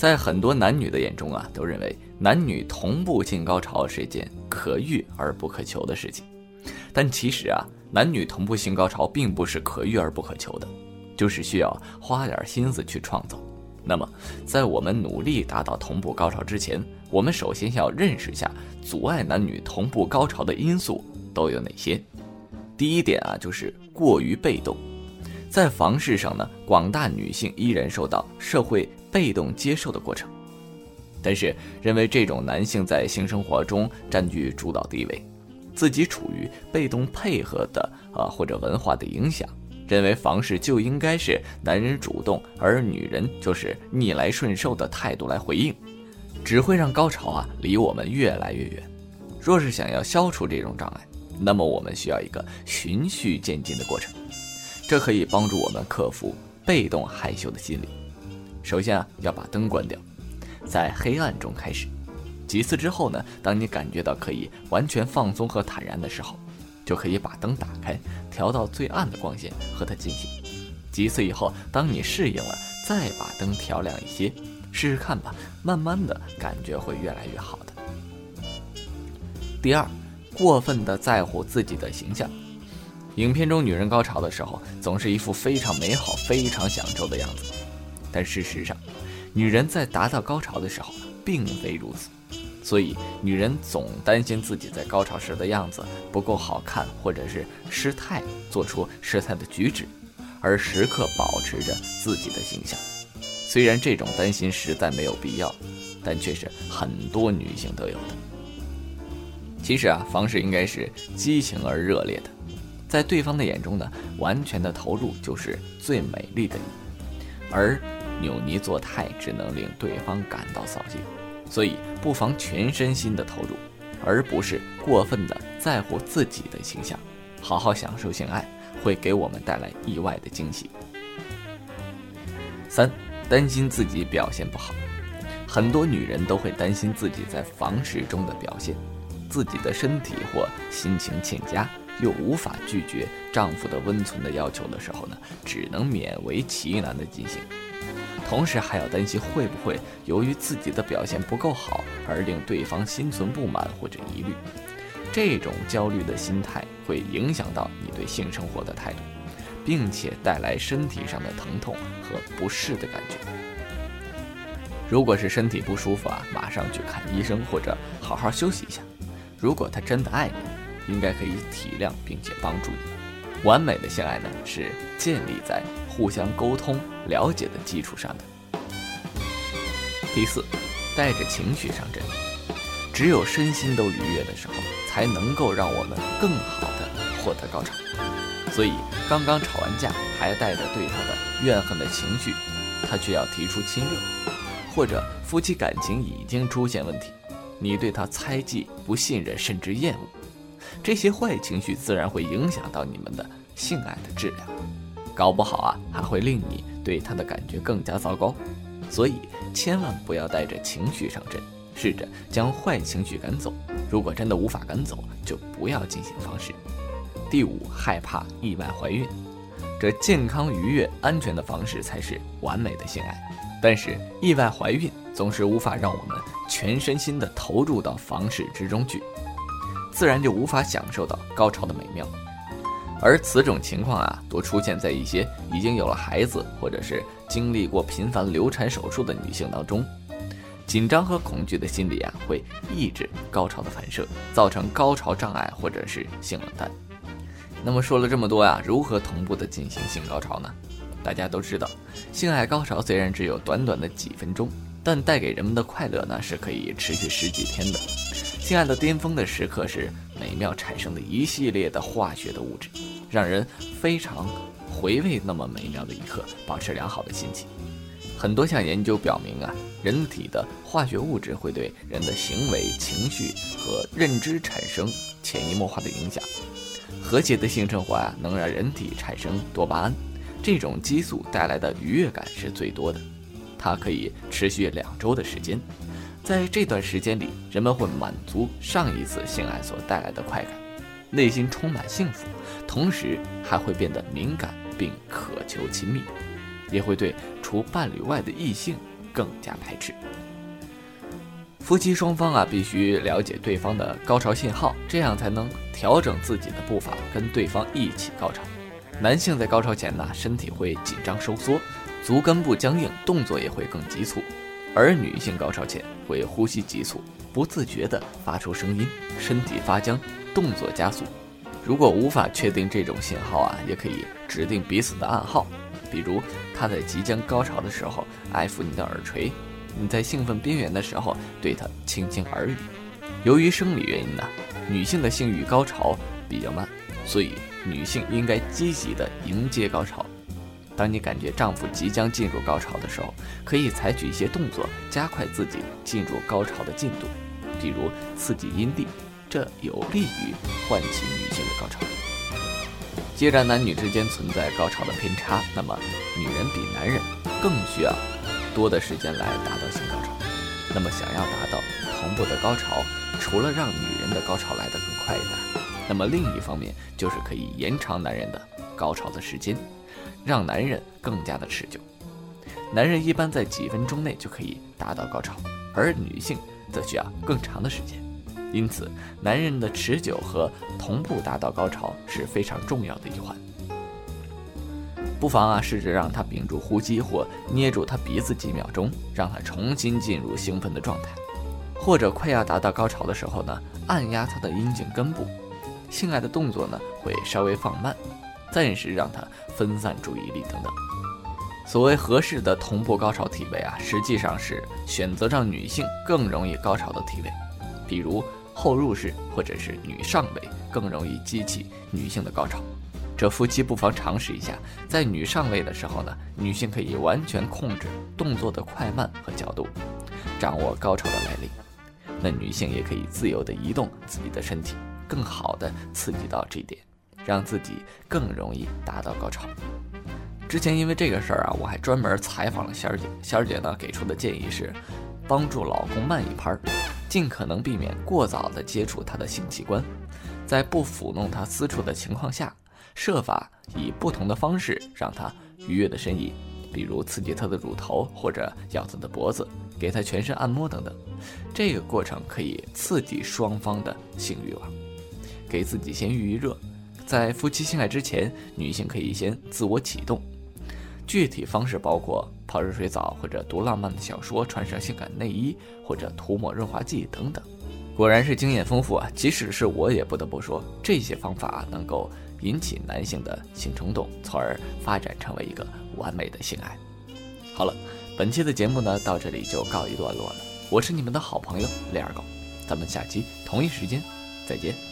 在很多男女的眼中啊，都认为男女同步性高潮是一件可遇而不可求的事情。但其实啊，男女同步性高潮并不是可遇而不可求的，就是需要花点心思去创造。那么，在我们努力达到同步高潮之前，我们首先要认识下阻碍男女同步高潮的因素都有哪些。第一点啊，就是过于被动。在房事上呢，广大女性依然受到社会被动接受的过程，但是认为这种男性在性生活中占据主导地位，自己处于被动配合的啊或者文化的影响，认为房事就应该是男人主动，而女人就是逆来顺受的态度来回应，只会让高潮啊离我们越来越远。若是想要消除这种障碍，那么我们需要一个循序渐进的过程。这可以帮助我们克服被动害羞的心理。首先啊，要把灯关掉，在黑暗中开始。几次之后呢，当你感觉到可以完全放松和坦然的时候，就可以把灯打开，调到最暗的光线和它进行。几次以后，当你适应了，再把灯调亮一些，试试看吧。慢慢的感觉会越来越好的。第二，过分的在乎自己的形象。影片中女人高潮的时候，总是一副非常美好、非常享受的样子，但事实上，女人在达到高潮的时候并非如此。所以，女人总担心自己在高潮时的样子不够好看，或者是失态，做出失态的举止，而时刻保持着自己的形象。虽然这种担心实在没有必要，但却是很多女性都有的。其实啊，方式应该是激情而热烈的。在对方的眼中呢，完全的投入就是最美丽的你，而扭捏作态只能令对方感到扫兴，所以不妨全身心的投入，而不是过分的在乎自己的形象，好好享受性爱，会给我们带来意外的惊喜。三，担心自己表现不好，很多女人都会担心自己在房事中的表现，自己的身体或心情欠佳。又无法拒绝丈夫的温存的要求的时候呢，只能勉为其难的进行，同时还要担心会不会由于自己的表现不够好而令对方心存不满或者疑虑，这种焦虑的心态会影响到你对性生活的态度，并且带来身体上的疼痛和不适的感觉。如果是身体不舒服啊，马上去看医生或者好好休息一下。如果他真的爱你。应该可以体谅并且帮助你。完美的性爱呢，是建立在互相沟通、了解的基础上的。第四，带着情绪上阵。只有身心都愉悦的时候，才能够让我们更好的获得高潮。所以，刚刚吵完架，还带着对他的怨恨的情绪，他却要提出亲热，或者夫妻感情已经出现问题，你对他猜忌、不信任，甚至厌恶。这些坏情绪自然会影响到你们的性爱的质量，搞不好啊，还会令你对他的感觉更加糟糕。所以千万不要带着情绪上阵，试着将坏情绪赶走。如果真的无法赶走，就不要进行方式。第五，害怕意外怀孕，这健康、愉悦、安全的方式才是完美的性爱。但是意外怀孕总是无法让我们全身心的投入到房事之中去。自然就无法享受到高潮的美妙，而此种情况啊，多出现在一些已经有了孩子或者是经历过频繁流产手术的女性当中。紧张和恐惧的心理啊，会抑制高潮的反射，造成高潮障碍或者是性冷淡。那么说了这么多呀，如何同步的进行性高潮呢？大家都知道，性爱高潮虽然只有短短的几分钟，但带给人们的快乐呢，是可以持续十几天的。性爱的巅峰的时刻是美妙产生的一系列的化学的物质，让人非常回味那么美妙的一刻，保持良好的心情。很多项研究表明啊，人体的化学物质会对人的行为、情绪和认知产生潜移默化的影响。和谐的性生活啊，能让人体产生多巴胺，这种激素带来的愉悦感是最多的，它可以持续两周的时间。在这段时间里，人们会满足上一次性爱所带来的快感，内心充满幸福，同时还会变得敏感并渴求亲密，也会对除伴侣外的异性更加排斥。夫妻双方啊，必须了解对方的高潮信号，这样才能调整自己的步伐，跟对方一起高潮。男性在高潮前呢，身体会紧张收缩，足根部僵硬，动作也会更急促；而女性高潮前会呼吸急促，不自觉地发出声音，身体发僵，动作加速。如果无法确定这种信号啊，也可以指定彼此的暗号，比如他在即将高潮的时候爱抚你的耳垂。你在兴奋边缘的时候，对她轻轻耳语。由于生理原因呢，女性的性欲高潮比较慢，所以女性应该积极地迎接高潮。当你感觉丈夫即将进入高潮的时候，可以采取一些动作，加快自己进入高潮的进度，比如刺激阴蒂，这有利于唤起女性的高潮。既然男女之间存在高潮的偏差，那么女人比男人更需要。多的时间来达到性高潮，那么想要达到同步的高潮，除了让女人的高潮来得更快一点，那么另一方面就是可以延长男人的高潮的时间，让男人更加的持久。男人一般在几分钟内就可以达到高潮，而女性则需要更长的时间。因此，男人的持久和同步达到高潮是非常重要的一环。不妨啊，试着让他屏住呼吸，或捏住他鼻子几秒钟，让他重新进入兴奋的状态。或者快要达到高潮的时候呢，按压他的阴茎根部，性爱的动作呢会稍微放慢，暂时让他分散注意力等等。所谓合适的同步高潮体位啊，实际上是选择让女性更容易高潮的体位，比如后入式或者是女上位，更容易激起女性的高潮。这夫妻不妨尝试一下，在女上位的时候呢，女性可以完全控制动作的快慢和角度，掌握高潮的来临。那女性也可以自由地移动自己的身体，更好地刺激到这一点，让自己更容易达到高潮。之前因为这个事儿啊，我还专门采访了仙儿姐。仙儿姐呢给出的建议是，帮助老公慢一拍，尽可能避免过早地接触他的性器官，在不抚弄他私处的情况下。设法以不同的方式让他愉悦的呻吟，比如刺激他的乳头或者咬他的脖子，给他全身按摩等等。这个过程可以刺激双方的性欲望，给自己先预预热。在夫妻性爱之前，女性可以先自我启动。具体方式包括泡热水澡，或者读浪漫的小说，穿上性感内衣，或者涂抹润滑剂等等。果然是经验丰富啊！即使是我也不得不说，这些方法能够。引起男性的性冲动，从而发展成为一个完美的性爱。好了，本期的节目呢到这里就告一段落了。我是你们的好朋友李二狗，咱们下期同一时间再见。